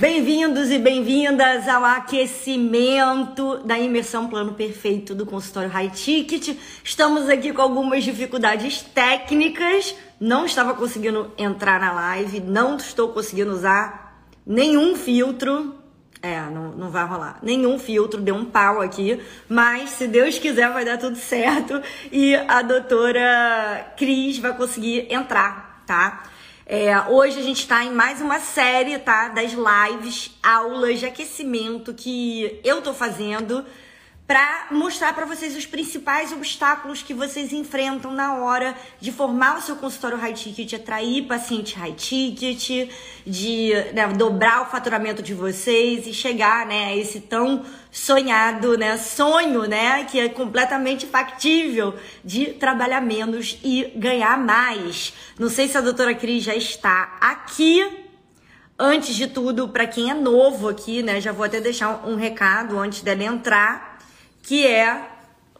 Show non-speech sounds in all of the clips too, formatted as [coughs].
Bem-vindos e bem-vindas ao aquecimento da imersão Plano Perfeito do consultório High Ticket. Estamos aqui com algumas dificuldades técnicas. Não estava conseguindo entrar na live, não estou conseguindo usar nenhum filtro. É, não, não vai rolar. Nenhum filtro, deu um pau aqui. Mas, se Deus quiser, vai dar tudo certo. E a doutora Cris vai conseguir entrar, tá? É, hoje a gente está em mais uma série, tá? Das lives, aulas de aquecimento que eu tô fazendo para mostrar para vocês os principais obstáculos que vocês enfrentam na hora de formar o seu consultório high ticket, atrair paciente high ticket, de né, dobrar o faturamento de vocês e chegar né, a esse tão sonhado né, sonho, né, que é completamente factível de trabalhar menos e ganhar mais. Não sei se a doutora Cris já está aqui. Antes de tudo, para quem é novo aqui, né, já vou até deixar um recado antes dela entrar que é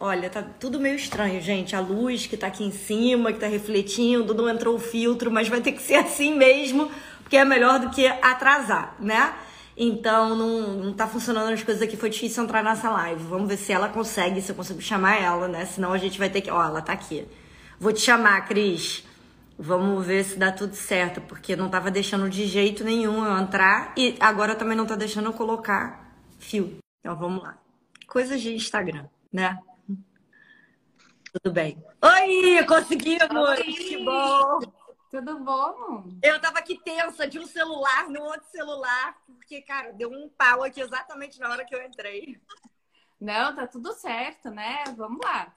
Olha, tá tudo meio estranho, gente. A luz que tá aqui em cima, que tá refletindo, não entrou o filtro, mas vai ter que ser assim mesmo, porque é melhor do que atrasar, né? Então, não, não tá funcionando as coisas aqui, foi difícil entrar nessa live. Vamos ver se ela consegue, se eu consigo chamar ela, né? Senão a gente vai ter que. Ó, ela tá aqui. Vou te chamar, Cris. Vamos ver se dá tudo certo, porque não tava deixando de jeito nenhum eu entrar e agora também não tá deixando eu colocar fio. Então, vamos lá coisas de Instagram, né? Tudo bem. Oi, conseguimos! Oi. Que bom! Tudo bom? Eu tava aqui tensa de um celular no outro celular, porque, cara, deu um pau aqui exatamente na hora que eu entrei. Não, tá tudo certo, né? Vamos lá.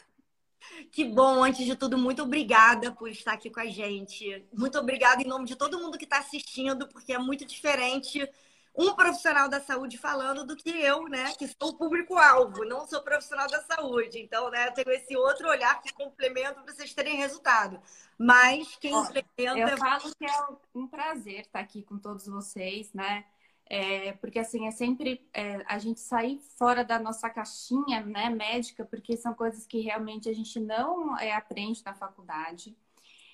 Que bom, antes de tudo, muito obrigada por estar aqui com a gente. Muito obrigada em nome de todo mundo que está assistindo, porque é muito diferente um profissional da saúde falando do que eu, né, que sou o público-alvo, não sou profissional da saúde. Então, né, eu tenho esse outro olhar que complementa para vocês terem resultado. Mas quem implementa. Eu falo que é um prazer estar aqui com todos vocês, né? É, porque assim é sempre é, a gente sair fora da nossa caixinha né, médica, porque são coisas que realmente a gente não é, aprende na faculdade.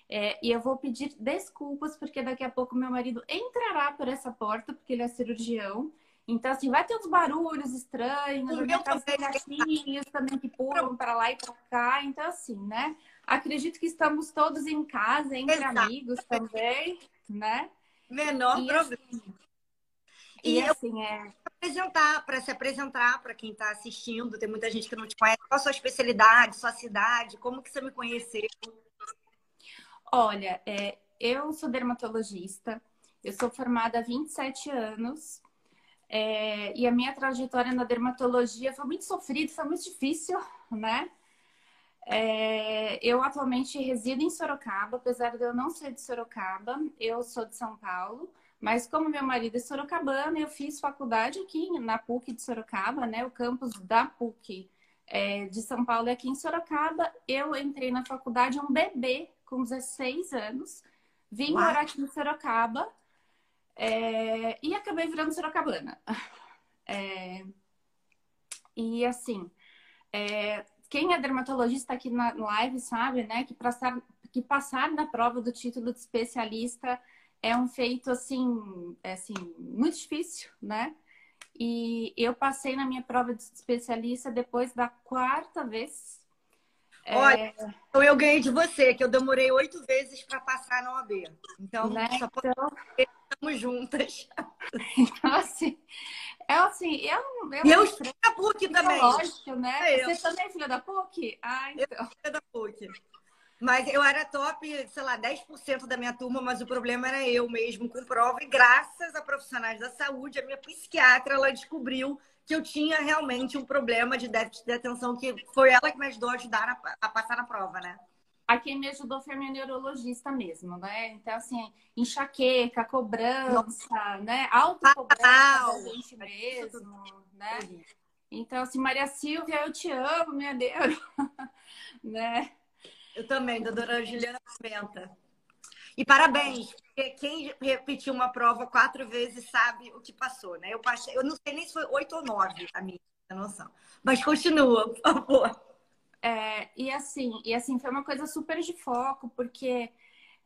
É, e eu vou pedir desculpas, porque daqui a pouco meu marido entrará por essa porta, porque ele é cirurgião. Então, assim, vai ter uns barulhos estranhos, o meu gatinhos também que pulam para lá e para cá. Então, assim, né? Acredito que estamos todos em casa, entre Exato. amigos também, né? Menor e, problema. Assim, e, e assim, é apresentar, para se apresentar para quem está assistindo, tem muita gente que não te conhece. Qual a sua especialidade, sua cidade, como que você me conheceu? Olha, é, eu sou dermatologista, eu sou formada há 27 anos é, e a minha trajetória na dermatologia foi muito sofrida, foi muito difícil, né? É, eu atualmente resido em Sorocaba, apesar de eu não ser de Sorocaba, eu sou de São Paulo, mas como meu marido é sorocabano, eu fiz faculdade aqui na PUC de Sorocaba, né? O campus da PUC é, de São Paulo é aqui em Sorocaba. Eu entrei na faculdade um bebê com 16 anos, vim Uau. morar aqui em Sorocaba é, e acabei virando sorocabana. [laughs] É, e assim, é, quem é dermatologista aqui na live sabe, né, que passar, que passar na prova do título de especialista é um feito assim, é, assim muito difícil, né? E eu passei na minha prova de especialista depois da quarta vez Olha, é... então eu ganhei de você, que eu demorei oito vezes para passar na OAB. Então, né? só então... estamos juntas. [laughs] Então, assim, é assim, eu, eu, eu estou da PUC também. Lógico, né? É você também é filha da PUC? Ah, então. Eu filha da PUC. Mas eu era top, sei lá, 10% da minha turma, mas o problema era eu mesmo com prova. E graças a profissionais da saúde, a minha psiquiatra, ela descobriu que eu tinha realmente um problema de déficit de atenção, que foi ela que me ajudou a ajudar a, a passar na prova, né? A quem me ajudou foi a minha neurologista mesmo, né? Então, assim, enxaqueca, cobrança, né? Autocobrança da gente mesmo, né? Então, assim, Maria Silvia, eu te amo, minha Deus, [laughs] né? Eu também, doutora Juliana Pimenta. E parabéns, quem repetiu uma prova quatro vezes sabe o que passou, né? Eu passei, eu não sei nem se foi oito ou nove a minha noção. Mas continua, por favor. É, e assim, e assim, foi uma coisa super de foco, porque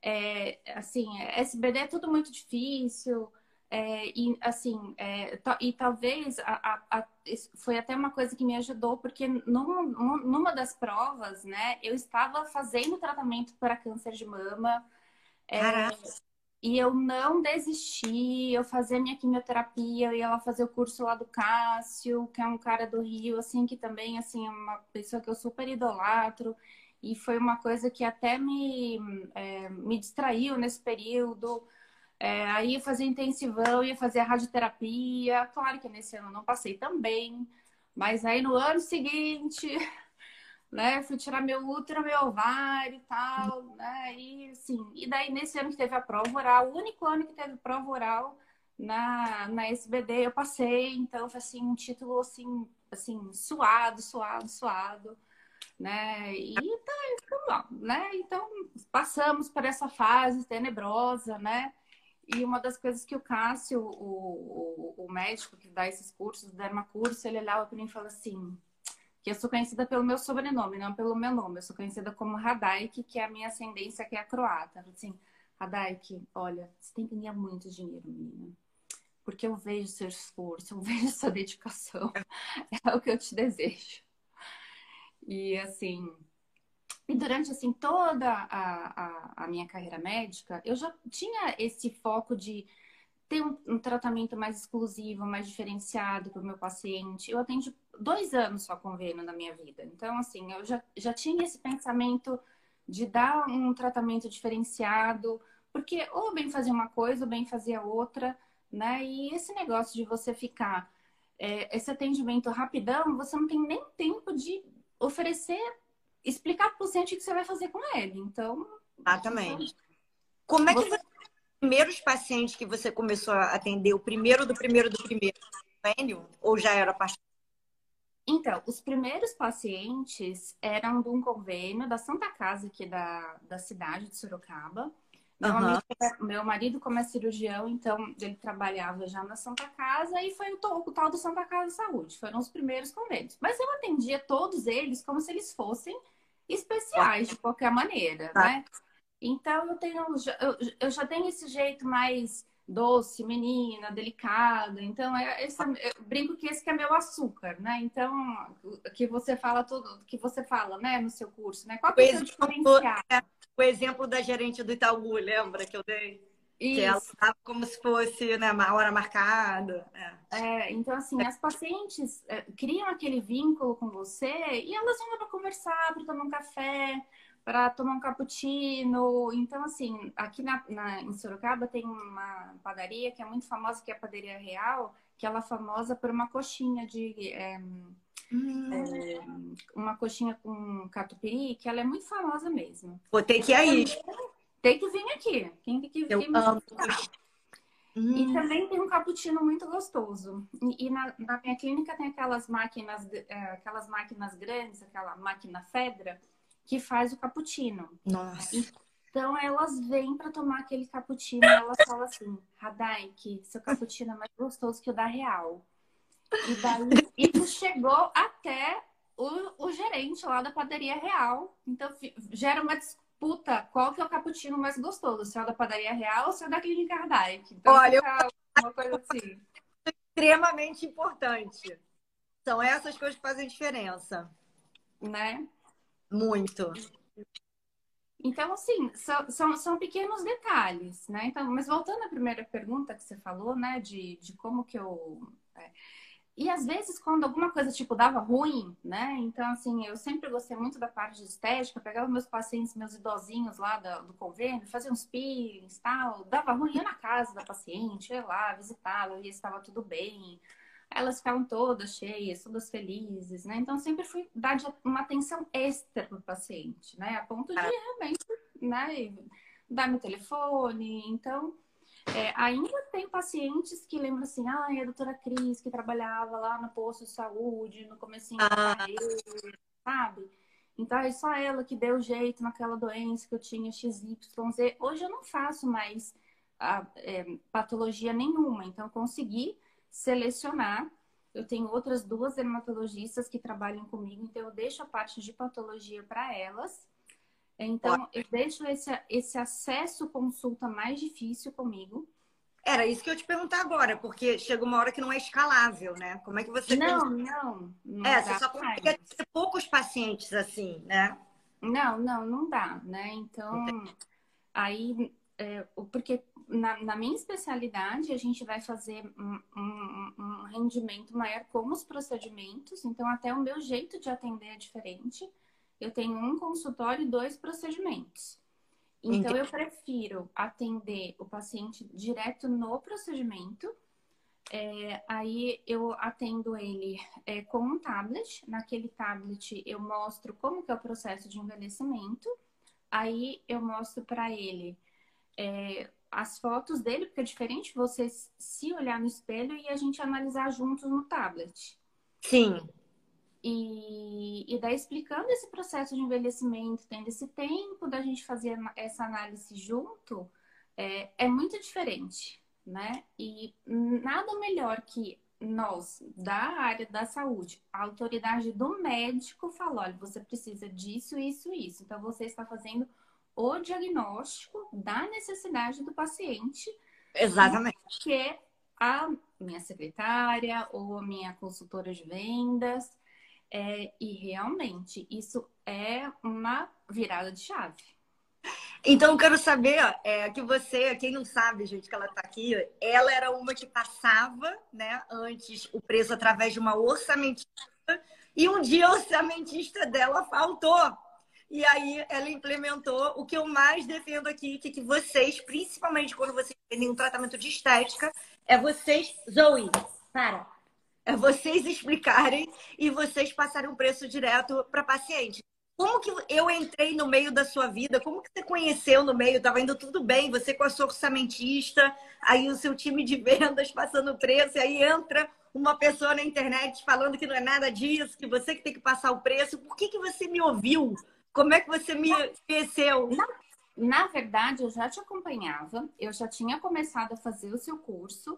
é, assim, SBD é tudo muito difícil. É, e assim, é, e talvez a, a, a, foi até uma coisa que me ajudou, porque num, numa das provas, né, eu estava fazendo tratamento para câncer de mama. É, e eu não desisti, eu fazia minha quimioterapia, eu ia lá fazer o curso lá do Cássio, que é um cara do Rio, assim, que também, assim, é uma pessoa que eu super idolatro. E foi uma coisa que até me, é, me distraiu nesse período. É, aí ia fazer intensivão, ia fazer radioterapia. Claro que nesse ano não passei também. Mas aí no ano seguinte, né, fui tirar meu útero, meu ovário e tal, né? E assim, e daí nesse ano que teve a prova oral, o único ano que teve prova oral na, na SBD, eu passei, então foi assim, um título assim, assim, suado, suado, suado né? E tá, então, né? Então passamos por essa fase tenebrosa, né? E uma das coisas que o Cássio, o, o, o médico que dá esses cursos, o Dermacurso, ele olhava para mim e falou assim: que eu sou conhecida pelo meu sobrenome, não pelo meu nome. Eu sou conhecida como Radaik, que é a minha ascendência, que é a croata. Assim, Radaik, olha, você tem que ganhar muito dinheiro, menina. Porque eu vejo seu esforço, eu [laughs] vejo sua dedicação. É o que eu te desejo. E assim, e durante assim toda a, a, a, minha carreira médica, eu já tinha esse foco de ter um, um tratamento mais exclusivo, mais diferenciado para o meu paciente. Eu atendo dois anos só convênio na minha vida. Então, assim, eu já, já tinha esse pensamento de dar um tratamento diferenciado, porque ou bem fazia uma coisa, ou bem fazia outra, né? E esse negócio de você ficar é, esse atendimento rapidão, você não tem nem tempo de oferecer, explicar para o paciente o que você vai fazer com ele. Então. Exatamente. Como é que você... os primeiros pacientes que você começou a atender, o primeiro do primeiro do primeiro, ou já era parte? Então, os primeiros pacientes eram de um convênio da Santa Casa aqui da, da cidade de Sorocaba. Meu, uhum. amigo, meu marido, como é cirurgião, então ele trabalhava já na Santa Casa e foi o, o tal do Santa Casa Saúde. Foram os primeiros convênios. Mas eu atendia todos eles como se eles fossem especiais, de qualquer maneira, tá. né? Então eu tenho, eu, eu, já tenho esse jeito mais doce, menina, delicada. Então é, esse, eu brinco que esse que é meu açúcar, né? Então que você fala tudo, que você fala, né, no seu curso, né? Qual é o seu diferencial? o exemplo da gerente do Itaú, lembra que eu dei? Isso. Que ela estava como se fosse né, uma hora marcada. É. é então, assim, as pacientes é, criam aquele vínculo com você e elas vão para conversar, para tomar um café, para tomar um cappuccino. Então, assim, aqui na, na, em Sorocaba tem uma padaria que é muito famosa, que é a Padaria Real, que ela é famosa por uma coxinha de. É, Hum. É, uma coxinha com catupiry, que ela é muito famosa mesmo. Vou ter que ir aí. Tem que vir aqui. Tem que vir Hum. E também tem um cappuccino muito gostoso. E, e na, na, minha clínica tem aquelas máquinas, é, aquelas máquinas grandes, aquela máquina Fedra, que faz o cappuccino. Nossa. Então elas vêm para tomar aquele cappuccino e elas falam assim: Radai, que seu cappuccino é mais gostoso que o da Real. E daí isso chegou até o, o gerente lá da padaria real. Então gera uma disputa qual que é o cappuccino mais gostoso, se é o da padaria real ou se é da clínica Kardec. Então, Olha, uma coisa assim. Extremamente importante. São essas coisas que fazem diferença. Né? Muito. Então, assim, são, são, são, pequenos detalhes, né? Então, mas voltando à primeira pergunta que você falou, né, de, de como que eu. É, e às vezes, quando alguma coisa, tipo, dava ruim, né? Então, assim, eu sempre gostei muito da parte de estética, pegava meus pacientes, meus idosinhos lá do, do convênio, fazia uns peelings tal, dava ruim, ia na casa da paciente, ia lá, visitá-la, e estava tudo bem. Elas ficavam todas cheias, todas felizes, né? Então, sempre fui dar uma atenção extra para o paciente, né? A ponto de realmente, né, dar meu telefone. Então, é, ainda tem pacientes que lembram assim, ah, a doutora Cris, que trabalhava lá no posto de saúde, no comecinho ah. carreira, sabe? Então, é só ela que deu jeito naquela doença que eu tinha XYZ. Hoje eu não faço mais a, é, patologia nenhuma, então consegui selecionar. Eu tenho outras duas dermatologistas que trabalham comigo, então eu deixo a parte de patologia para elas então, eu deixo esse, esse acesso consulta mais difícil comigo. Era isso que eu te perguntar agora, porque chega uma hora que não é escalável, né? Como é que você. Não, não. não é, você só consegue ter poucos pacientes assim, né? Não, não, não dá, né? Então, aí, é, porque na, na, minha especialidade, a gente vai fazer um, um, um, rendimento maior com os procedimentos, então, até o meu jeito de atender é diferente. Eu tenho um consultório e dois procedimentos. Então, Entendi. eu prefiro atender o paciente direto no procedimento. É, aí eu atendo ele é, com um tablet. Naquele tablet eu mostro como que é o processo de envelhecimento. Aí eu mostro para ele é, as fotos dele, porque é diferente você se olhar no espelho e a gente analisar juntos no tablet. Sim. E, e daí explicando esse processo de envelhecimento, tendo esse tempo da gente fazer essa análise junto, é, é muito diferente, né? E nada melhor que nós, da área da saúde, a autoridade do médico falou, olha, você precisa disso, isso, isso. Então, você está fazendo o diagnóstico da necessidade do paciente. Exatamente. Que é a minha secretária ou a minha consultora de vendas é, e realmente, isso é uma virada de chave. Então, eu quero saber é, que você, quem não sabe, gente, que ela está aqui, ela era uma que passava, né, antes o preço através de uma orçamentista, e um dia o orçamentista dela faltou. E aí ela implementou o que eu mais defendo aqui, que, que vocês, principalmente quando vocês têm um tratamento de estética, é vocês, Zoe, para é vocês explicarem e vocês passarem o um preço direto para paciente. Como que eu entrei no meio da sua vida? Como que você conheceu no meio? Estava indo tudo bem, você com a sua orçamentista, aí o seu time de vendas passando preço, e aí entra uma pessoa na internet falando que não é nada disso, que você que tem que passar o preço. Por que, que você me ouviu? Como é que você me conheceu? Na, na verdade, eu já te acompanhava, eu já tinha começado a fazer o seu curso.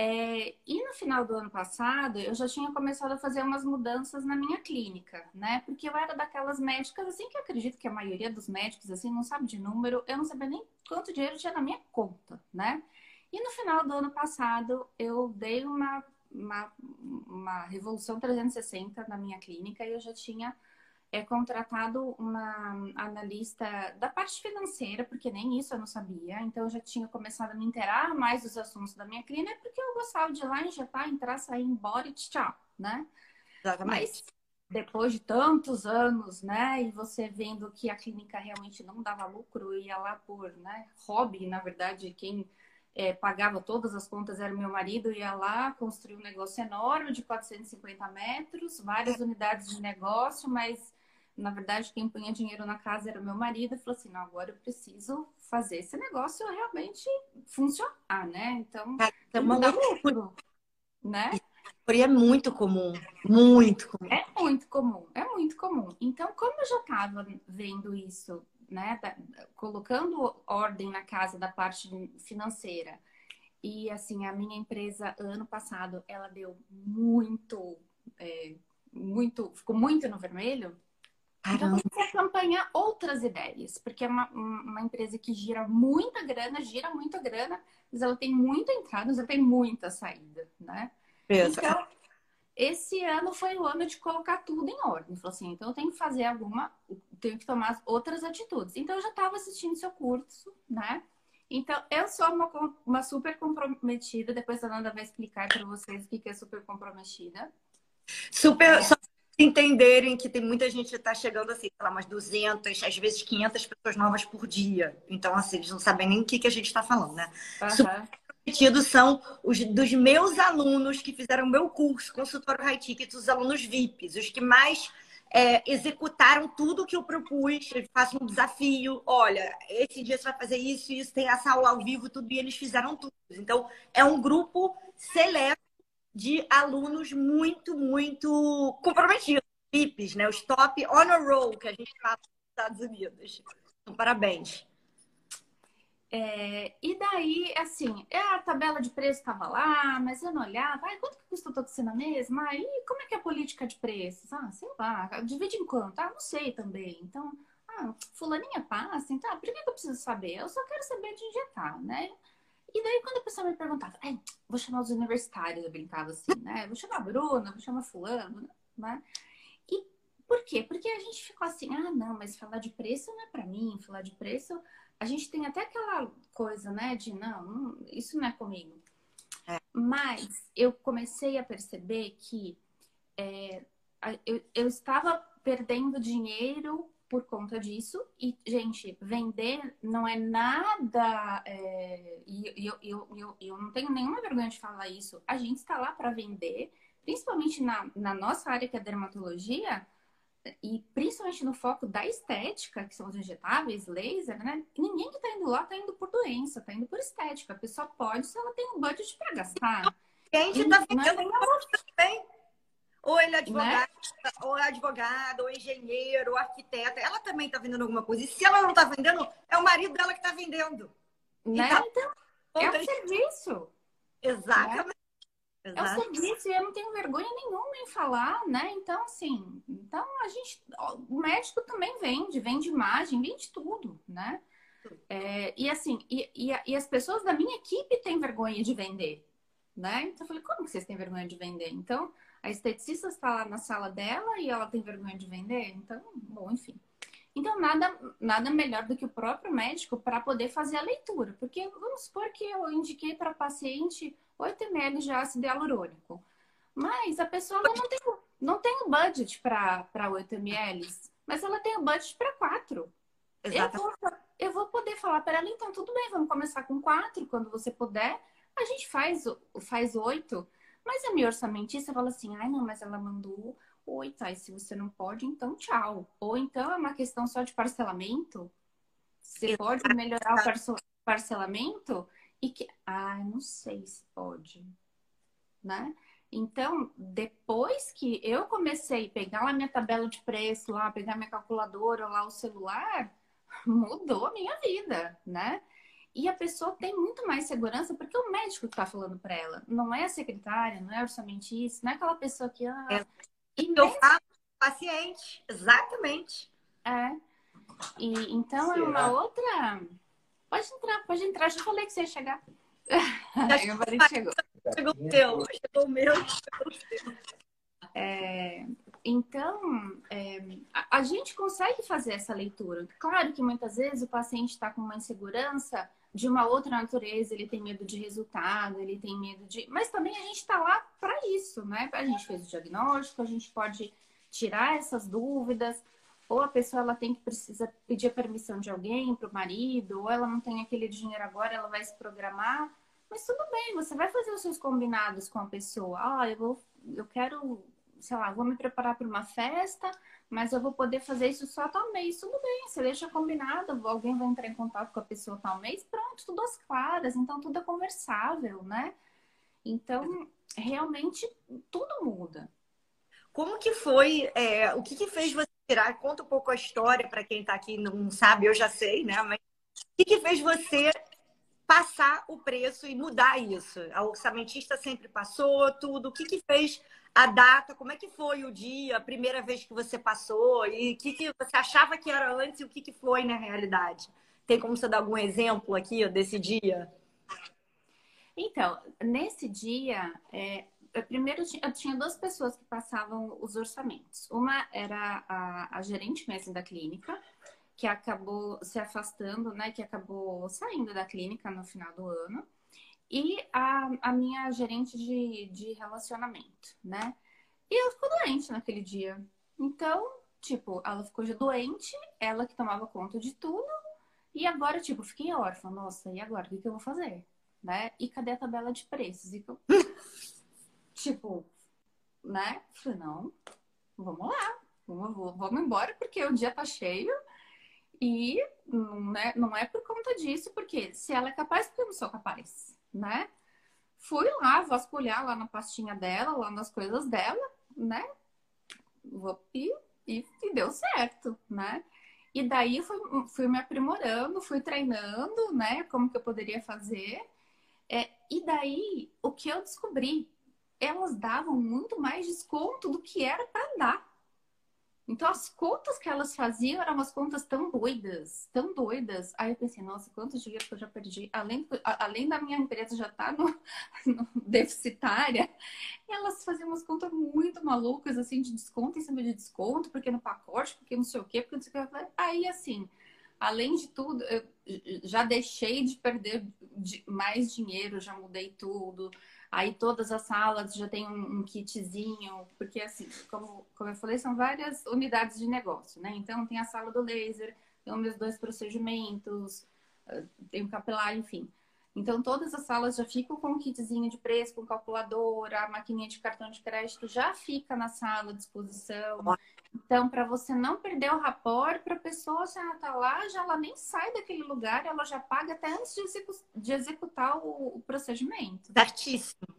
É, e no final do ano passado, eu já tinha começado a fazer umas mudanças na minha clínica, né? Porque eu era daquelas médicas, assim, que acredito que a maioria dos médicos, assim, não sabe de número, eu não sabia nem quanto dinheiro tinha na minha conta, né? E no final do ano passado, eu dei uma, uma, uma revolução 360 na minha clínica e eu já tinha é contratado uma analista da parte financeira, porque nem isso eu não sabia. Então eu já tinha começado a me inteirar mais dos assuntos da minha clínica, porque eu gostava de ir lá, injetar, entrar, sair, embora e tchau, né? Exatamente. Mas depois de tantos anos, né, e você vendo que a clínica realmente não dava lucro, ia lá por, né, hobby, na verdade, quem é, pagava todas as contas era meu marido, ia lá, construiu um negócio enorme de 450 metros, várias unidades de negócio, mas na verdade, quem punha dinheiro na casa era meu marido e falou assim: não, agora eu preciso fazer esse negócio realmente funcionar, né? Então, é uma loucura, né? É muito comum, muito comum. É muito comum, é muito comum. Então, como eu já estava vendo isso, né, da, colocando ordem na casa da parte financeira, e assim, a minha empresa, ano passado, ela deu muito, é, muito, ficou muito no vermelho, então, você acompanhar outras ideias, porque é uma, uma empresa que gira muita grana, gira muita grana, mas ela tem muita entrada, mas ela tem muita saída, né? Exato. Então, esse ano foi o ano de colocar tudo em ordem. Falou assim, então eu tenho que fazer alguma, tenho que tomar outras atitudes. Então, eu já estava assistindo seu curso, né? Então, eu sou uma, uma super comprometida. Depois a Nanda vai explicar para vocês o que é super comprometida. Super, só entenderem que tem muita gente que está chegando assim, sei lá, umas 200, às vezes 500 pessoas novas por dia. Então, assim, eles não sabem nem o que, que a gente está falando, né? Uhum. são os dos meus alunos que fizeram meu curso, consultório high ticket, os alunos VIPs, os que mais é, executaram tudo que eu propus. Eu faço um desafio. Olha, esse dia você vai fazer isso, isso, tem essa aula ao vivo, tudo, e eles fizeram tudo. Então, é um grupo seleto de alunos muito, muito comprometidos, VIPs, né? Os top honor roll que a gente fala nos Estados Unidos. Então, parabéns. É, e daí, assim, é, a tabela de preço estava lá, mas eu não olhava. Ai, quanto que custa a toxina mesmo? Aí, como é que é a política de preços? Ah, sei lá, divide em quanto? Ah, não sei também. Então, ah, fulaninha passa, então, ah, por que eu preciso saber? Eu só quero saber de injetar, né? E daí, quando a pessoa me perguntava, vou chamar os universitários, eu brincava assim, né? Vou chamar a Bruna, vou chamar fulano, né? E por quê? Porque a gente ficou assim, ah, não, mas falar de preço não é para mim, falar de preço... A gente tem até aquela coisa, né, de não, isso não é comigo. É. Mas eu comecei a perceber que é, eu, eu estava perdendo dinheiro por conta disso. E, gente, vender não é nada. É, e eu, eu, eu, eu não tenho nenhuma vergonha de falar isso. A gente está lá para vender, principalmente na, na nossa área que é dermatologia, e principalmente no foco da estética, que são os injetáveis, laser, né? Ninguém que tá indo lá tá indo por doença, tá indo por estética. A pessoa pode se ela tem um budget para gastar. Gente, tá vendendo é ou ele é advogado, né? ou é advogado, ou engenheiro, ou arquiteta. Ela também está vendendo alguma coisa. E se ela não está vendendo, é o marido dela que está vendendo. Né? Então, então é um serviço. Exatamente. Né? É um serviço e eu não tenho vergonha nenhuma em falar, né? Então, assim, então a gente, o médico também vende, vende imagem, vende tudo, né? É, e assim, e, e, e, as pessoas da minha equipe têm vergonha de vender, né? Então eu falei, como que vocês têm vergonha de vender? Então, a esteticista está lá na sala dela e ela tem vergonha de vender. Então, bom, enfim. Então, nada, nada melhor do que o próprio médico para poder fazer a leitura. Porque vamos supor que eu indiquei para paciente 8 ml de ácido hialurônico. Mas a pessoa não tem, não tem o budget para 8 ml, mas ela tem o budget para 4. Eu vou, eu vou poder falar para ela, então, tudo bem, vamos começar com 4 quando você puder. A gente faz, faz 8 mas a minha orçamentista fala assim: ai, não, mas ela mandou oi, tá, e se você não pode, então tchau. Ou então é uma questão só de parcelamento. Você pode melhorar o parcelamento? E que, ai, não sei se pode, né? Então, depois que eu comecei a pegar lá minha tabela de preço, lá, pegar minha calculadora, lá o celular, [laughs] mudou a minha vida, né? E a pessoa tem muito mais segurança porque é o médico está falando para ela. Não é a secretária, não é orçamentista, não é aquela pessoa que. Ah, é. E eu mesmo... falo paciente, exatamente. É. E, então Será? é uma outra. Pode entrar, pode entrar. Já falei que você ia chegar. Já [laughs] chegou. Chegou o teu, chegou o meu, chegou o teu. É, então, é, a, a, gente consegue fazer essa leitura. Claro que muitas vezes o paciente está com uma insegurança de uma outra natureza, ele tem medo de resultado, ele tem medo de. Mas também a gente está lá para isso, né? A gente fez o diagnóstico, a gente pode tirar essas dúvidas, ou a pessoa ela tem que precisa pedir a permissão de alguém para o marido, ou ela não tem aquele dinheiro agora, ela vai se programar. Mas tudo bem, você vai fazer os seus combinados com a pessoa. Ah, eu vou, eu quero sei lá, vou me preparar para uma festa, mas eu vou poder fazer isso só tal mês. Tudo bem, você deixa combinado, alguém vai entrar em contato com a pessoa tal mês, pronto, tudo às claras, então tudo é conversável, né? Então, realmente, tudo muda. Como que foi, é, o que, que fez você tirar? Conta um pouco a história para quem está aqui não sabe, eu já sei, né? Mas o que, que fez você passar o preço e mudar isso? A orçamentista sempre passou tudo. O que, que fez a data, como é que foi o dia, a primeira vez que você passou e o que, que você achava que era antes e o que, que foi na realidade? Tem como você dar algum exemplo aqui desse dia? Então, nesse dia, é, primeiro eu tinha duas pessoas que passavam os orçamentos. Uma era a, a gerente mesmo da clínica, que acabou se afastando, né? Que acabou saindo da clínica no final do ano e a, a minha gerente de, de relacionamento, né? E ela ficou doente naquele dia. Então, tipo, ela ficou doente, ela que tomava conta de tudo, e agora, tipo, fiquei órfã. Nossa, e agora? O que, que eu vou fazer? Né? E cadê a tabela de preços? E eu... [laughs] tipo, né? Falei, não, vamos lá, vamos, vamos embora, porque o dia tá cheio. E não é, não é por conta disso, porque se ela é capaz, porque eu não sou capaz né? Fui lá vasculhar lá na pastinha dela, lá nas coisas dela, né? E, e, e deu certo, né? E daí fui, fui me aprimorando, fui treinando, né? Como que eu poderia fazer. É, e daí, o que eu descobri? Elas davam muito mais desconto do que era para dar. Então, as contas que elas faziam eram umas contas tão doidas, tão doidas. Aí eu pensei, nossa, quanto dinheiro que eu já perdi. Além, além da minha empresa já estar tá no, [laughs] no, deficitária, elas faziam umas contas muito malucas, assim, de desconto em cima de desconto, porque no pacote, porque não sei o quê, porque não sei o quê. Aí, assim, além de tudo, eu já deixei de perder mais dinheiro, já mudei tudo. Aí todas as salas já tem um, um, kitzinho, porque assim, como, como eu falei, são várias unidades de negócio, né? Então tem a sala do laser, tem os meus dois procedimentos, eh, tem o capilar, enfim. Então todas as salas já ficam com um kitzinho de preço, com calculadora, a maquininha de cartão de crédito já fica na sala à disposição. Então, para você não perder o rapport, para a pessoa já tá lá, já ela nem sai daquele lugar, ela já paga até antes de, execu de executar o, o, procedimento. Certíssimo.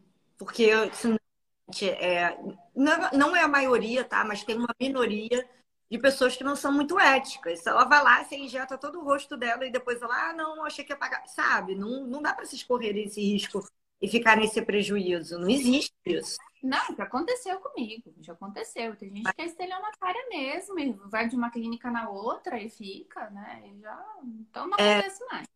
Porque é, não é a maioria, tá? Mas tem uma minoria de pessoas que não são muito éticas. Ela vai lá, você injeta todo o rosto dela e depois ela, ah, não, achei que ia pagar. Sabe? Não, não dá para se escorrer esse risco e ficar nesse prejuízo. Não existe isso. Não, já aconteceu comigo, já aconteceu. Tem gente que é estelionatária mesmo, e vai de uma clínica na outra e fica, né? E já... Então não é, acontece mais.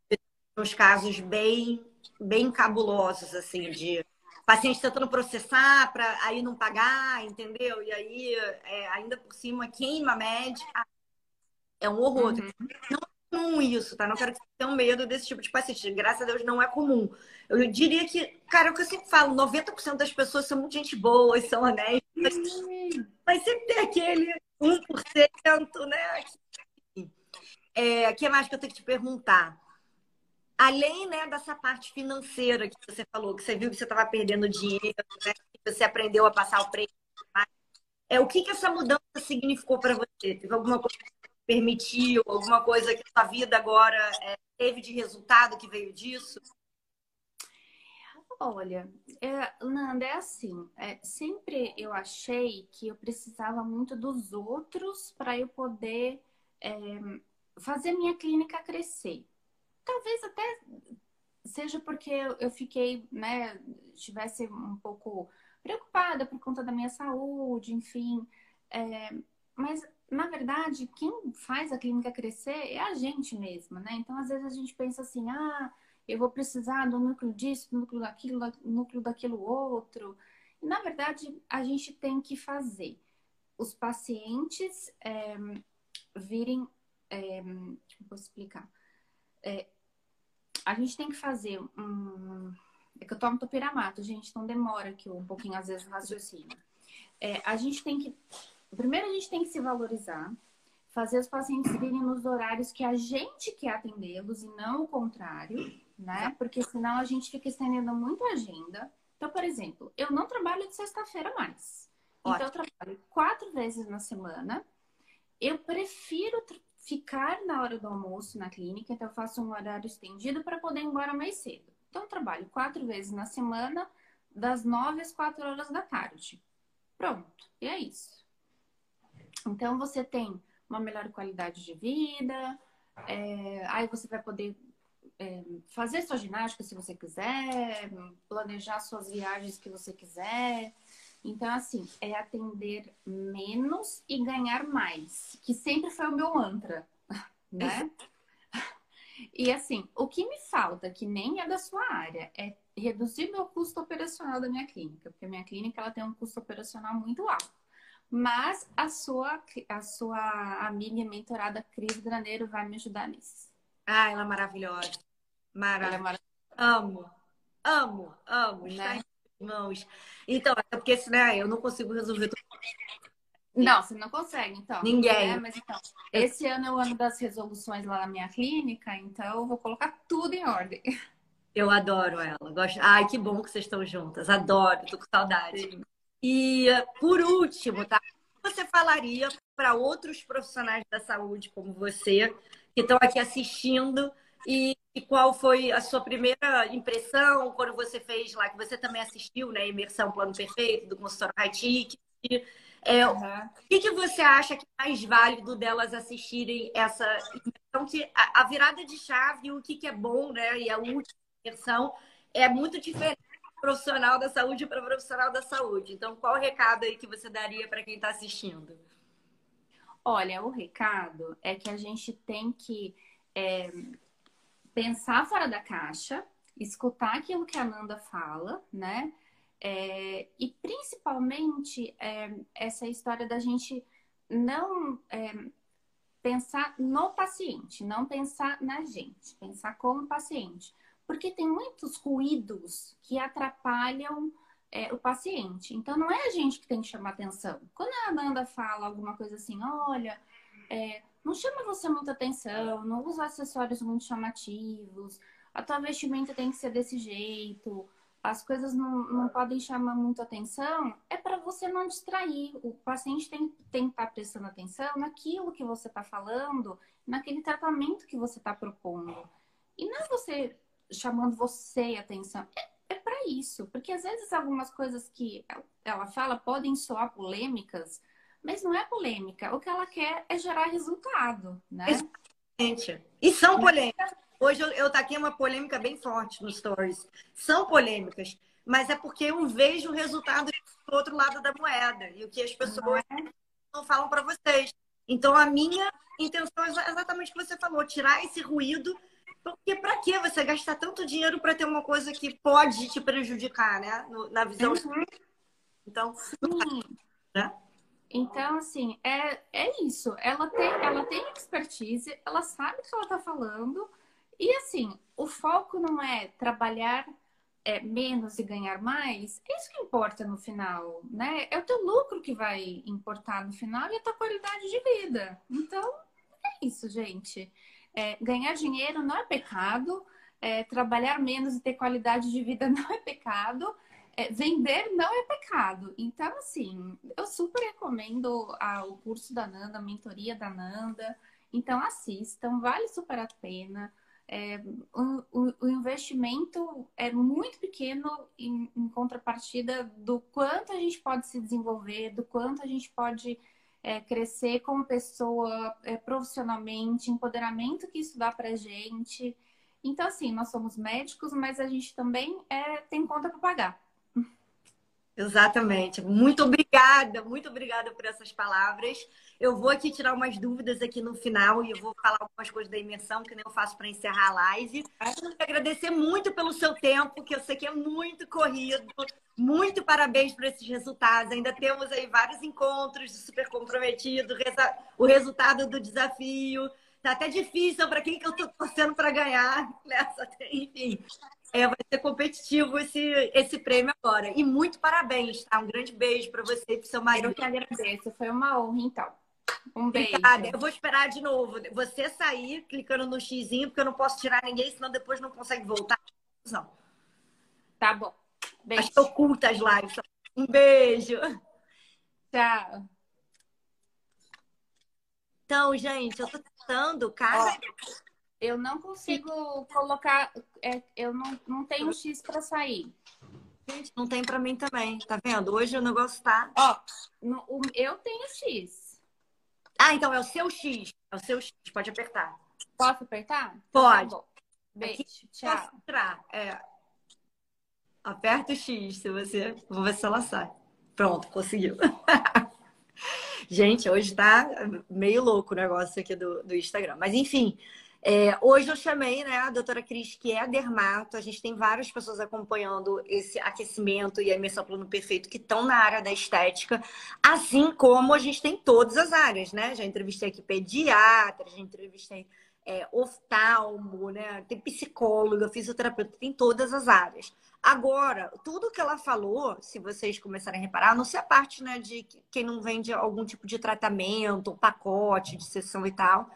Uns casos bem, bem cabulosos, assim, de paciente tentando processar para aí não pagar, entendeu? E aí, é, ainda por cima, queima médica. É um horror. Uhum. Não é comum isso, tá? Não quero que você tenha medo desse tipo de paciente. Graças a Deus não é comum. Eu diria que, cara, é o que eu sempre falo, 90% das pessoas são muito gente boa, são honestas, mas sempre tem aquele 1%, né? É, o que mais que eu tenho que te perguntar? Além né, dessa parte financeira que você falou, que você viu que você estava perdendo dinheiro, né, que você aprendeu a passar o preço, é, o que, que essa mudança significou para você? Teve alguma coisa que permitiu, alguma coisa que a sua vida agora é, teve de resultado que veio disso? Olha, é, Nanda, é assim, é, sempre eu achei que eu precisava muito dos outros para eu poder é, fazer minha clínica crescer. Talvez até seja porque eu fiquei, né, estivesse um pouco preocupada por conta da minha saúde, enfim. É, mas, na verdade, quem faz a clínica crescer é a gente mesma, né? Então, às vezes a gente pensa assim, ah eu vou precisar do núcleo disso, do núcleo daquilo, do núcleo daquilo outro. E, na verdade, a gente tem que fazer os pacientes é, virem. É, como posso explicar? É, a gente tem que fazer um. É que eu tomo topiramato, gente, então demora aqui um pouquinho, às vezes, o raciocínio. É, a gente tem que. Primeiro, a gente tem que se valorizar, fazer os pacientes virem nos horários que a gente quer atendê-los e não o contrário né? Porque senão a gente fica estendendo muito a agenda. Então, por exemplo, eu não trabalho de sexta-feira mais. Ótimo. Então, eu trabalho quatro vezes na semana. Eu prefiro ficar na hora do almoço na clínica, então eu faço um horário estendido para poder ir embora mais cedo. Então, eu trabalho quatro vezes na semana, das nove às quatro horas da tarde. Pronto, e é isso. Então, você tem uma melhor qualidade de vida, é... aí você vai poder é, fazer sua ginástica se você quiser, planejar suas viagens que você quiser. Então, assim, é atender menos e ganhar mais, que sempre foi o meu mantra, [laughs] né? E assim, o que me falta, que nem é da sua área, é reduzir meu custo operacional da minha clínica, porque a minha clínica ela tem um custo operacional muito alto. Mas a sua, a sua amiga e mentorada Cris Graneiro vai me ajudar nisso. Ah, ela é maravilhosa. Maravilhosa. É maravilhosa. Amo, amo, amo. Né? Está em mãos. Então, é porque né, eu não consigo resolver tudo. Não, você não consegue, então. Ninguém. É, mas então, esse ano é o ano das resoluções lá na minha clínica, então eu vou colocar tudo em ordem. Eu adoro ela. Gosto... Ai, que bom que vocês estão juntas. Adoro, tô com saudade. Sim. E por último, tá? Você falaria para outros profissionais da saúde como você que estão aqui assistindo e, e, qual foi a sua primeira impressão quando você fez lá, que você também assistiu, né? Imersão Plano Perfeito, do consultório Hightech. É, uhum. O que, que você acha que é mais válido delas assistirem essa imersão? Que a, a virada de chave, o que, que é bom, né? E a última imersão é muito diferente profissional da saúde para profissional da saúde. Então, qual o recado aí que você daria para quem está assistindo? Olha, o recado é que a gente tem que é, pensar fora da caixa, escutar aquilo que a Nanda fala, né? É, e principalmente é, essa história da gente não é, pensar no paciente, não pensar na gente, pensar como paciente. Porque tem muitos ruídos que atrapalham é, o paciente. Então, não é a gente que tem que chamar atenção. Quando a Ananda fala alguma coisa assim, olha, é, não chama você muita atenção, não usa acessórios muito chamativos, a tua vestimenta tem que ser desse jeito, as coisas não, não podem chamar muito atenção, é para você não distrair. O paciente tem, tem que estar tá prestando atenção naquilo que você está falando, naquele tratamento que você está propondo. E não é você chamando você atenção. É é para isso, porque às vezes algumas coisas que ela fala podem soar polêmicas, mas não é polêmica. O que ela quer é gerar resultado, né? Exatamente. E são polêmicas. Hoje eu, eu taquei uma polêmica bem forte no Stories. São polêmicas, mas é porque eu vejo o resultado do outro lado da moeda e o que as pessoas não, é? não falam para vocês. Então a minha intenção é exatamente o que você falou, tirar esse ruído porque para que você gastar tanto dinheiro para ter uma coisa que pode te prejudicar, né? Na visão. Uhum. Então, Sim. Né? Então, assim, é, é isso. Ela tem, ela tem expertise, ela sabe o que ela está falando. E, assim, o foco não é trabalhar é, menos e ganhar mais. É isso que importa no final, né? É o teu lucro que vai importar no final e a tua qualidade de vida. Então, é isso, gente. É, ganhar dinheiro não é pecado, é, trabalhar menos e ter qualidade de vida [laughs] não é pecado, é, vender não é pecado. Então, assim, eu super recomendo a, o curso da Nanda, a mentoria da Nanda. Então, assistam, vale super a pena. É, o, o, investimento é muito pequeno em, em, contrapartida do quanto a gente pode se desenvolver, do quanto a gente pode é, crescer como pessoa é, profissionalmente, empoderamento que isso dá pra gente. Então, assim, nós somos médicos, mas a gente também é, tem conta para pagar. Exatamente. Muito obrigada, muito obrigada por essas palavras. Eu vou aqui tirar umas dúvidas aqui no final e eu vou falar algumas coisas da imersão que nem eu faço para encerrar a live. Quero agradecer muito pelo seu tempo, que eu sei que é muito corrido. Muito parabéns por esses resultados. Ainda temos aí vários encontros super comprometidos, o resultado do desafio. Tá até difícil para quem que eu tô torcendo para ganhar, [laughs] né? Enfim, é, vai ser competitivo esse, esse prêmio agora. E muito parabéns, tá? Um grande beijo para você e pro seu marido. Eu que agradeço, foi uma honra, então. Um beijo. Obrigada. Eu vou esperar de novo. Você sair clicando no xizinho, porque eu não posso tirar ninguém, senão depois não consegue voltar. Não. Tá bom. Beijo. Acho que oculta as lives. Um beijo. Tchau. Então, gente, eu tô tentando, cara. Eu não consigo colocar. É, eu não, não tenho X para sair. Gente, não tem para mim também. Tá vendo? Hoje o negócio tá. Ó, no, o, eu tenho X. Ah, então é o seu X. É o seu X. Pode apertar. Posso apertar? Então tá Pode. Tá Beijo. Aqui, tchau. Posso entrar. É. Aperta o X se você. Vou ver se ela sai. Pronto, conseguiu. [laughs] Gente, hoje tá meio louco o negócio aqui do, do Instagram. Mas enfim, é, hoje eu chamei né, a doutora Cris, que é dermato. A gente tem várias pessoas acompanhando esse aquecimento e a imersão plano perfeito que estão na área da estética, assim como a gente tem todas as áreas, né? Já entrevistei aqui pediatra, já entrevistei é, oftalmo, né? Tem psicóloga, fisioterapeuta, tem todas as áreas. Agora, tudo que ela falou, se vocês começarem a reparar, não sei a parte né, de quem não vende algum tipo de tratamento, pacote de sessão e tal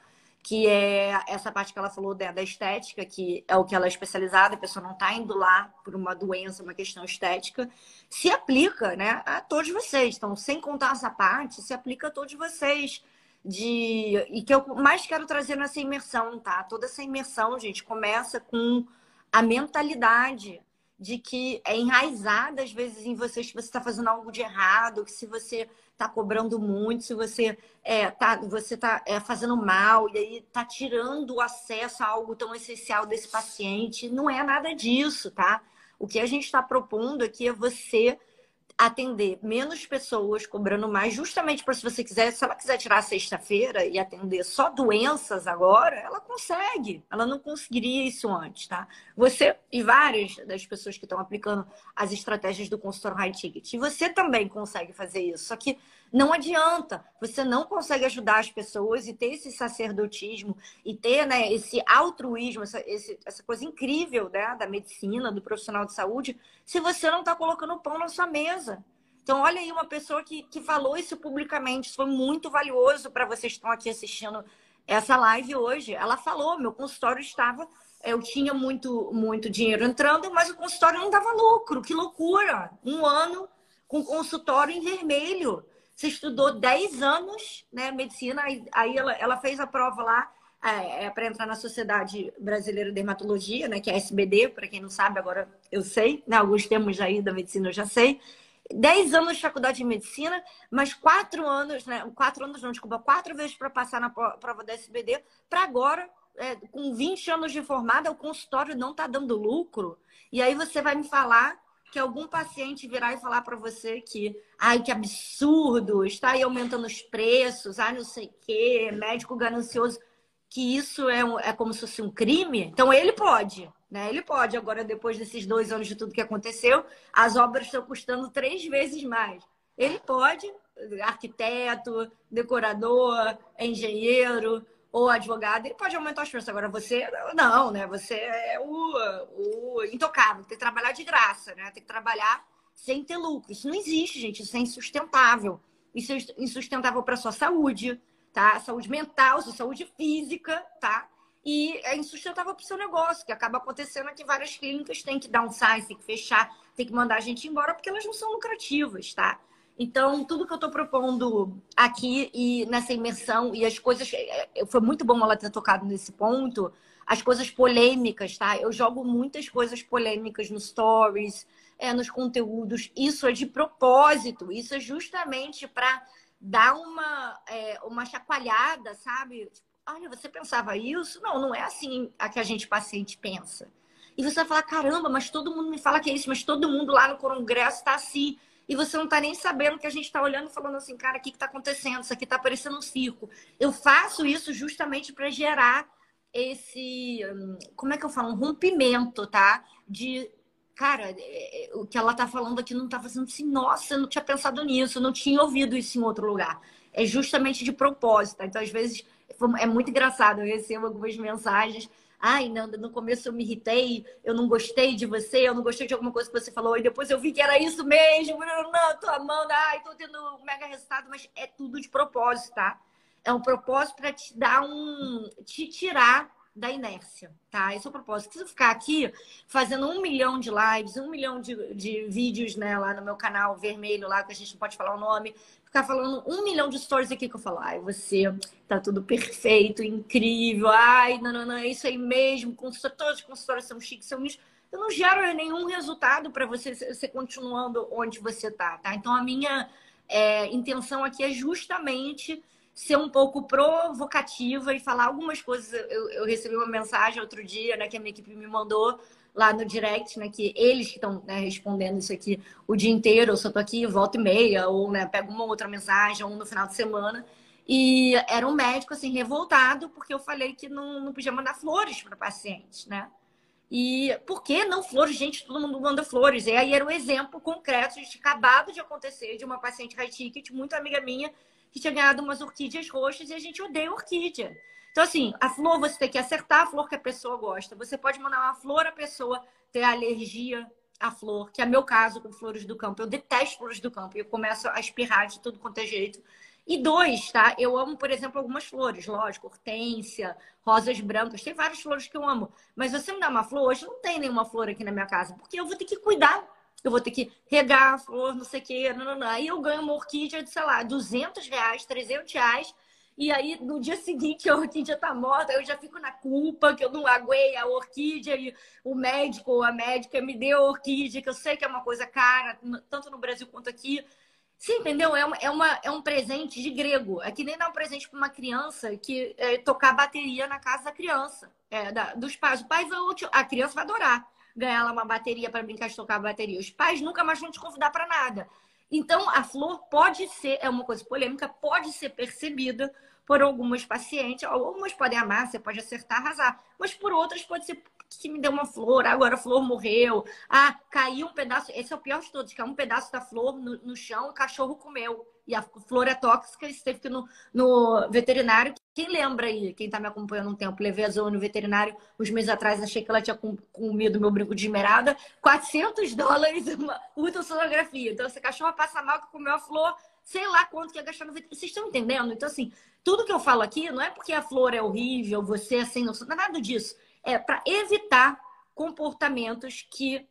que é essa parte que ela falou da, da estética, que é o que ela é especializada, a pessoa não está indo lá por uma doença, uma questão estética, se aplica né, a todos vocês. Então, sem contar essa parte, se aplica a todos vocês. De... E que eu mais quero trazer nessa imersão, tá? Toda essa imersão, gente, começa com a mentalidade de que é enraizada às vezes em você que você está fazendo algo de errado, que se você está cobrando muito, se você é, tá, você está é, fazendo mal e aí está tirando o acesso a algo tão essencial desse paciente. Não é nada disso, tá? O que a gente está propondo aqui é você atender menos pessoas, cobrando mais, justamente para se você quiser, se ela quiser tirar sexta-feira e atender só doenças agora, ela consegue. Ela não conseguiria isso antes, tá? Você e várias das pessoas que estão aplicando as estratégias do consultório high ticket, e você também consegue fazer isso. Só que não adianta, você não consegue ajudar as pessoas e ter esse sacerdotismo e ter né, esse altruísmo, essa, esse, essa coisa incrível né, da medicina, do profissional de saúde, se você não está colocando pão na sua mesa. Então, olha aí uma pessoa que, que falou isso publicamente, isso foi muito valioso para vocês que estão aqui assistindo essa live hoje. Ela falou: meu consultório estava eu tinha muito, muito dinheiro entrando, mas o consultório não dava lucro. Que loucura! Um ano com consultório em vermelho. Você estudou 10 anos, né, medicina, aí ela, ela fez a prova lá é, é para entrar na Sociedade Brasileira de Dermatologia, né, que é a SBD, para quem não sabe, agora eu sei, né, alguns termos aí da medicina eu já sei. 10 anos de faculdade de medicina, mas quatro anos, né? Quatro anos, não, desculpa, quatro vezes para passar na prova da SBD, para agora, é, com 20 anos de formada, o consultório não está dando lucro. E aí você vai me falar que algum paciente virar e falar para você que, ai, que absurdo, está aí aumentando os preços, ai, não sei o quê, médico ganancioso, que isso é, um, é como se fosse um crime. Então, ele pode, né? Ele pode. Agora, depois desses dois anos de tudo que aconteceu, as obras estão custando três vezes mais. Ele pode, arquiteto, decorador, engenheiro, ou advogado, ele pode aumentar as preços. Agora, você não, né? Você é o, o intocável, tem que trabalhar de graça, né? Tem que trabalhar sem ter lucro. Isso não existe, gente. Isso é insustentável. Isso é insustentável para sua saúde, tá? Saúde mental, sua saúde física, tá? E é insustentável para o seu negócio, que acaba acontecendo que várias clínicas têm que dar um size, tem que fechar, tem que mandar a gente embora porque elas não são lucrativas, tá? Então, tudo que eu estou propondo aqui e nessa imersão e as coisas. É, é, foi muito bom ela ter tocado nesse ponto. As coisas polêmicas, tá? Eu jogo muitas coisas polêmicas nos stories, é, nos conteúdos. Isso é de propósito. Isso é justamente para dar uma, é, uma chacoalhada, sabe? Tipo, Olha, você pensava isso? Não, não é assim a que a gente paciente pensa. E você vai falar: caramba, mas todo mundo me fala que é isso, mas todo mundo lá no congresso está assim e você não está nem sabendo que a gente está olhando e falando assim, cara, o que está acontecendo? Isso aqui está parecendo um circo. Eu faço isso justamente para gerar esse, como é que eu falo? Um rompimento, tá? De, cara, é, é, o que ela está falando aqui não está fazendo assim, nossa, eu não tinha pensado nisso, eu não tinha ouvido isso em outro lugar. É justamente de propósito. Tá? Então, às vezes, é muito engraçado, eu recebo algumas mensagens Ai, Nanda, no começo eu me irritei, eu não gostei de você, eu não gostei de alguma coisa que você falou, e depois eu vi que era isso mesmo, não, tô amando, ai, tô tendo um mega resultado, mas é tudo de propósito, tá? É um propósito para te dar um. te tirar da inércia, tá? Esse é o propósito. Se eu ficar aqui fazendo um milhão de lives, um milhão de, de vídeos, né, lá no meu canal vermelho, lá que a gente não pode falar o nome, ficar falando um milhão de stories aqui que eu falo, ai, você tá tudo perfeito, incrível, ai, não, não, não, é isso aí mesmo, todos os consultórios são chiques, são isso. Eu não gero nenhum resultado para você, você continuando onde você tá, tá? Então a minha é, intenção aqui é justamente ser um pouco provocativa e falar algumas coisas. Eu, eu, recebi uma mensagem outro dia, né, que a minha equipe me mandou lá no direct, né, que eles que estão né, respondendo isso aqui o dia inteiro, eu só tô aqui volta e meia, ou né, pego uma outra mensagem, ou no final de semana. E era um médico, assim, revoltado, porque eu falei que não, não podia mandar flores para pacientes, né? E por que não flores? Gente, todo mundo manda flores. E aí era um exemplo concreto de acabado de acontecer de uma paciente high ticket, muito amiga minha, que tinha ganhado umas orquídeas roxas e a gente odeia orquídea. Então, assim, a flor você tem que acertar a flor que a pessoa gosta. Você pode mandar uma flor, a pessoa ter alergia à flor, que é meu caso com flores do campo. Eu detesto flores do campo e eu começo a espirrar de tudo quanto é jeito. E dois, tá? Eu amo, por exemplo, algumas flores, lógico, hortênsia, rosas brancas, tem várias flores que eu amo. Mas você me dá uma flor, hoje não tem nenhuma flor aqui na minha casa, porque eu vou ter que cuidar eu vou ter que regar a flor, não sei o quê, não, não, não. aí eu ganho uma orquídea de, sei lá, 200 reais, 300 reais, e aí no dia seguinte a orquídea tá morta, eu já fico na culpa que eu não aguei a orquídea e o médico ou a médica me deu a orquídea, que eu sei que é uma coisa cara, tanto no Brasil quanto aqui. Você entendeu? É, uma, é, uma, é um presente de grego. É que nem dar um presente para uma criança que é, tocar bateria na casa da criança, é, da, dos pais. O pai vai, a criança vai adorar ganhar lá uma bateria para brincar de tocar bateria. Os pais nunca mais vão te convidar para nada. Então, a flor pode ser, é uma coisa polêmica, pode ser percebida por algumas pacientes. Algumas podem amar, você pode acertar, arrasar. Mas por outras pode ser que me deu uma flor, agora a flor morreu. Ah, caiu um pedaço. Esse é o pior de todos, que é um pedaço da flor no, no chão, o cachorro comeu. E a flor é tóxica, e teve que ir no, no veterinário. Quem lembra aí, quem tá me acompanhando um tempo, levei a Zoe no veterinário uns meses atrás, achei que ela tinha comido meu brinco de esmeralda. 400 dólares uma ultrassonografia. Então, esse cachorro passa mal que comeu a flor, sei lá quanto que ia gastar no veterinário. Vocês estão entendendo? Então, assim, tudo que eu falo aqui não é porque a flor é horrível, você é assim, não, não é nada disso é para evitar comportamentos que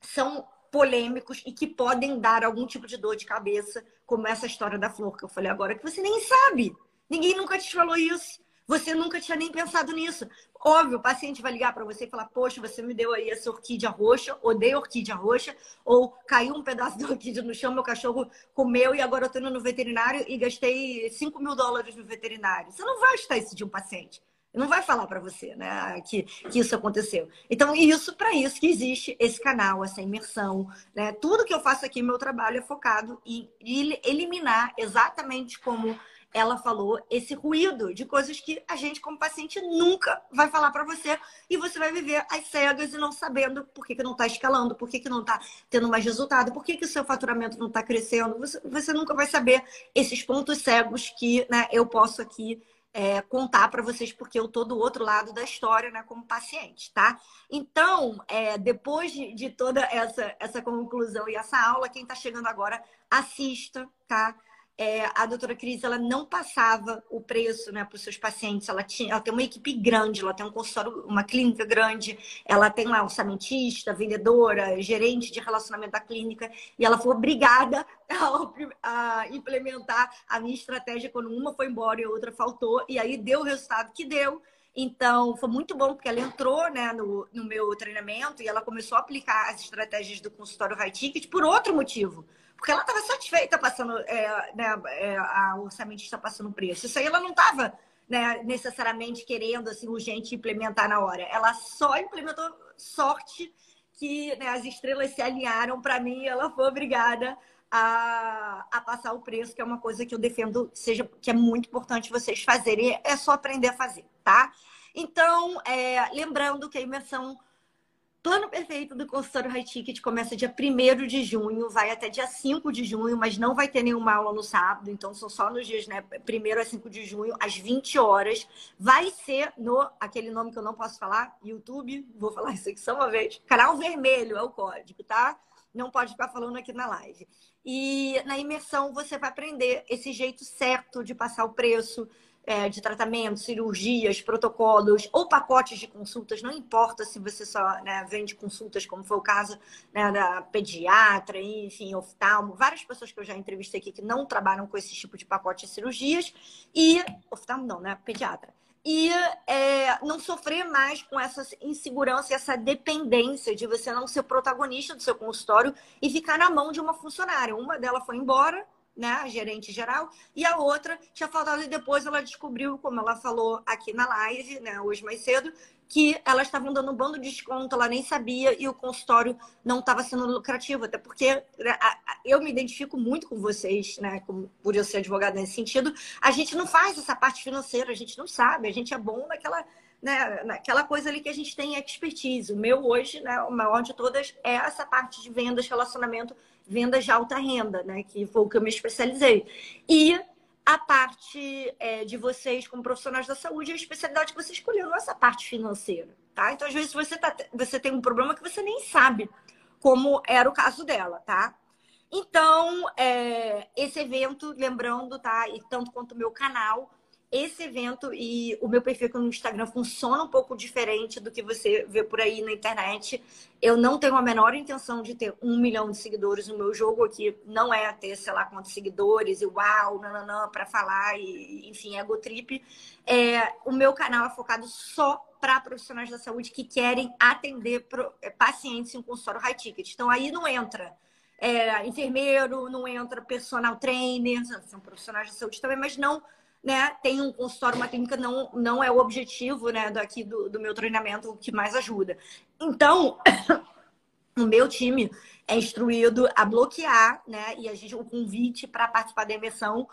são polêmicos e que podem dar algum tipo de dor de cabeça, como essa história da flor que eu falei agora, que você nem sabe. Ninguém nunca te falou isso. Você nunca tinha nem pensado nisso. Óbvio, o paciente vai ligar para você e falar: Poxa, você me deu aí essa orquídea roxa, odeio orquídea roxa, ou caiu um pedaço da orquídea no chão, meu cachorro comeu e agora eu tô indo no veterinário e gastei 5 mil dólares no veterinário. Você não vai estar isso de um paciente não vai falar para você, né, que, que isso aconteceu. Então, isso para isso que existe esse canal, essa imersão, né? Tudo que eu faço aqui, meu trabalho é focado em eliminar exatamente como ela falou esse ruído de coisas que a gente como paciente nunca vai falar para você e você vai viver às cegas e não sabendo por que, que não está escalando, por que, que não está tendo mais resultado, por que, que o seu faturamento não está crescendo. Você, você nunca vai saber esses pontos cegos que né, eu posso aqui é, contar para vocês, porque eu tô do outro lado da história, né, como paciente, tá? Então, é, depois de, de, toda essa, essa conclusão e essa aula, quem está chegando agora, assista, tá? É, a doutora Cris ela não passava o preço né, para os seus pacientes. Ela, tinha, ela tem uma equipe grande, ela tem um consultório, uma clínica grande, ela tem lá orçamentista, vendedora, gerente de relacionamento da clínica, e ela foi obrigada [laughs] a, a implementar a minha estratégia quando uma foi embora e a outra faltou, e aí deu o resultado que deu. Então, foi muito bom, porque ela entrou né, no, no meu treinamento e ela começou a aplicar as estratégias do consultório high ticket por outro motivo porque ela estava satisfeita passando, é, né, é, a orçamentista passando preço. Isso aí ela não estava né, necessariamente querendo, assim, urgente implementar na hora. Ela só implementou sorte que né, as estrelas se alinharam para mim e ela foi obrigada a, a passar o preço, que é uma coisa que eu defendo seja que é muito importante vocês fazerem. É só aprender a fazer, tá? Então, é, lembrando que a imersão Plano perfeito do consultório High Ticket começa dia 1 de junho, vai até dia 5 de junho, mas não vai ter nenhuma aula no sábado, então são só nos dias, né? 1 a 5 de junho, às 20 horas. Vai ser no aquele nome que eu não posso falar, YouTube, vou falar isso aqui só uma vez. Canal vermelho é o código, tá? Não pode ficar falando aqui na live. E na imersão você vai aprender esse jeito certo de passar o preço é, de tratamento, cirurgias, protocolos ou pacotes de consultas, não importa se você só né, vende consultas, como foi o caso né, da pediatra, enfim, oftalmo, várias pessoas que eu já entrevistei aqui que não trabalham com esse tipo de pacote de cirurgias, e oftalmo não, né? Pediatra e é, não sofrer mais com essa insegurança e essa dependência de você não ser protagonista do seu consultório e ficar na mão de uma funcionária. Uma dela foi embora, né, a gerente geral, e a outra tinha faltado e depois ela descobriu, como ela falou aqui na live, né, hoje mais cedo, que elas estavam dando um bando de desconto, ela nem sabia e o consultório não estava sendo lucrativo, até porque né, eu me identifico muito com vocês, né, por eu ser advogada nesse sentido, a gente não faz essa parte financeira, a gente não sabe, a gente é bom naquela né, naquela coisa ali que a gente tem expertise. O meu hoje, né, o maior de todas, é essa parte de vendas, relacionamento vendas de alta renda, né? Que foi o que eu me especializei. E a parte é, de vocês como profissionais da saúde, a especialidade que você escolheu, não essa parte financeira, tá? Então, às vezes, você, tá, você tem um problema que você nem sabe, como era o caso dela, tá? Então, é, esse evento, lembrando, tá? E tanto quanto o meu canal, esse evento e o meu perfil no Instagram funciona um pouco diferente do que você vê por aí na internet. Eu não tenho a menor intenção de ter um milhão de seguidores. O meu jogo aqui não é ter, sei lá, quantos seguidores e uau, nananã, para falar, e, enfim, ego trip. É, o meu canal é focado só para profissionais da saúde que querem atender é, pacientes em consultório high ticket. Então aí não entra. É, enfermeiro, não entra personal trainer, são profissionais de saúde também, mas não né, tem um consultório, uma clínica, não, não é o objetivo né, daqui do, do meu treinamento o que mais ajuda. Então, [coughs] o meu time é instruído a bloquear, né? E a gente, o convite para participar da imersão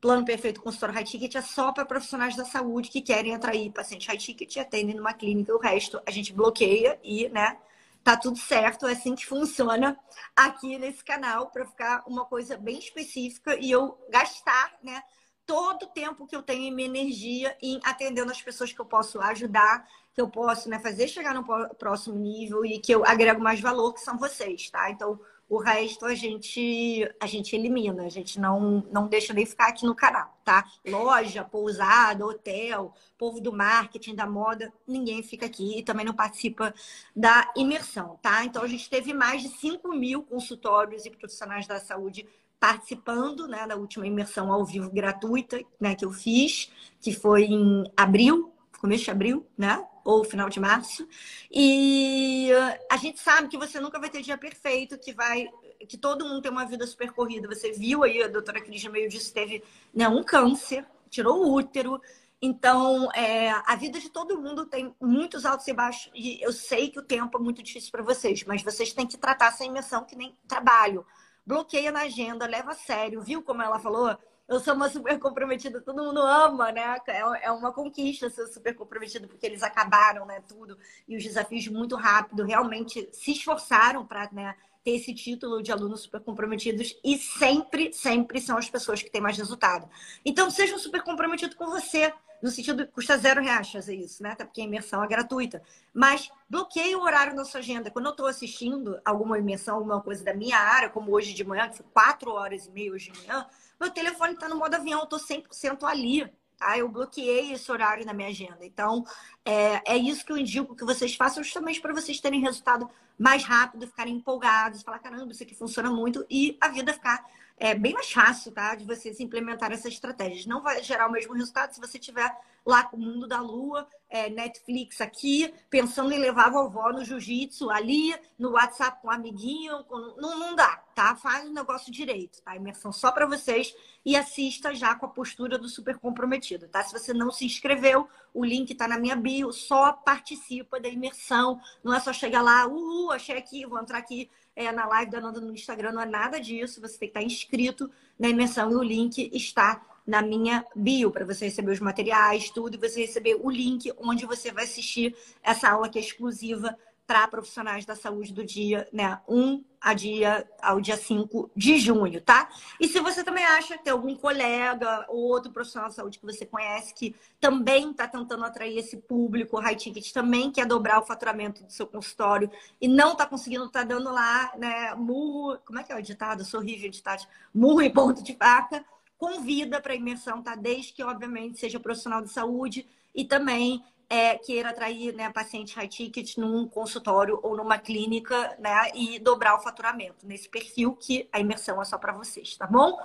Plano Perfeito Consultório High Ticket é só para profissionais da saúde que querem atrair paciente high ticket e atendem numa clínica. O resto a gente bloqueia e, né, tá tudo certo. É assim que funciona aqui nesse canal para ficar uma coisa bem específica e eu gastar, né, todo o tempo que eu tenho em minha energia em atendendo as pessoas que eu posso ajudar, que eu posso, né, fazer chegar no próximo nível e que eu agrego mais valor, que são vocês, tá? Então, o resto a gente a gente elimina, a gente não, não deixa nem ficar aqui no canal, tá? Loja, pousada, hotel, povo do marketing, da moda, ninguém fica aqui e também não participa da imersão, tá? Então a gente teve mais de 5 mil consultórios e profissionais da saúde participando né, da última imersão ao vivo gratuita né, que eu fiz, que foi em abril, começo de abril, né? ou final de março. E a gente sabe que você nunca vai ter dia perfeito, que vai que todo mundo tem uma vida super corrida. Você viu aí, a doutora Cris meio disso, teve né, um câncer, tirou o útero. Então, é, a vida de todo mundo tem muitos altos e baixos. E eu sei que o tempo é muito difícil para vocês, mas vocês têm que tratar essa imersão que nem trabalho. Bloqueia na agenda, leva a sério. Viu como ela falou? eu sou uma super comprometida, todo mundo ama, né? É, é uma conquista ser super comprometida, porque eles acabaram, né, tudo, e os desafios muito rápido, realmente se esforçaram para né, ter esse título de alunos super comprometidos e sempre, sempre são as pessoas que têm mais resultado. Então, seja super comprometido com você, no sentido que custa zero reais fazer isso, né? Até porque a imersão é gratuita. Mas bloqueie o horário na sua agenda. Quando eu estou assistindo alguma imersão, alguma coisa da minha área, como hoje de manhã, que foi quatro horas e meia hoje de manhã, meu telefone está no modo avião, eu estou 100% ali. Tá? Eu bloqueei esse horário na minha agenda. Então, é, é isso que eu indico que vocês façam, justamente para vocês terem resultado mais rápido, ficarem empolgados, falar: caramba, isso aqui funciona muito e a vida ficar é bem mais fácil, tá? De vocês implementar essas estratégias. Não vai gerar o mesmo resultado se você tiver lá com o mundo da lua, é, Netflix aqui, pensando em levar a vovó no jiu-jitsu ali, no WhatsApp com um amiguinho. Com... Não, não dá, tá? Faz o negócio direito, tá? Imersão só para vocês e assista já com a postura do super comprometido, tá? Se você não se inscreveu, o link tá na minha bio, só participa da imersão. Não é só chegar lá, uhul, achei aqui, vou entrar aqui é, na live da Nanda no Instagram, não é nada disso. Você tem que estar inscrito na imersão e o link está na minha bio para você receber os materiais, tudo, e você receber o link onde você vai assistir essa aula que é exclusiva para profissionais da saúde do dia, né, 1 a dia, ao dia 5 de junho, tá? E se você também acha que tem algum colega ou outro profissional de saúde que você conhece que também está tentando atrair esse público, high ticket também quer dobrar o faturamento do seu consultório e não está conseguindo, está dando lá, né, murro, como é que é o ditado? Eu sou horrível ditado, murro e ponto de faca, convida para imersão, tá? Desde que, obviamente, seja profissional de saúde e também é, queira atrair né, paciente high ticket num consultório ou numa clínica, né? E dobrar o faturamento nesse perfil que a imersão é só para vocês, tá bom?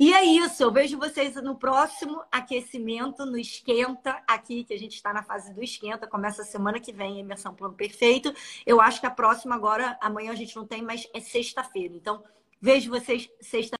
E é isso, eu vejo vocês no próximo aquecimento, no Esquenta, aqui, que a gente está na fase do Esquenta, começa semana que vem a imersão Plano Perfeito. Eu acho que a próxima agora, amanhã a gente não tem, mas é sexta-feira. Então, vejo vocês sexta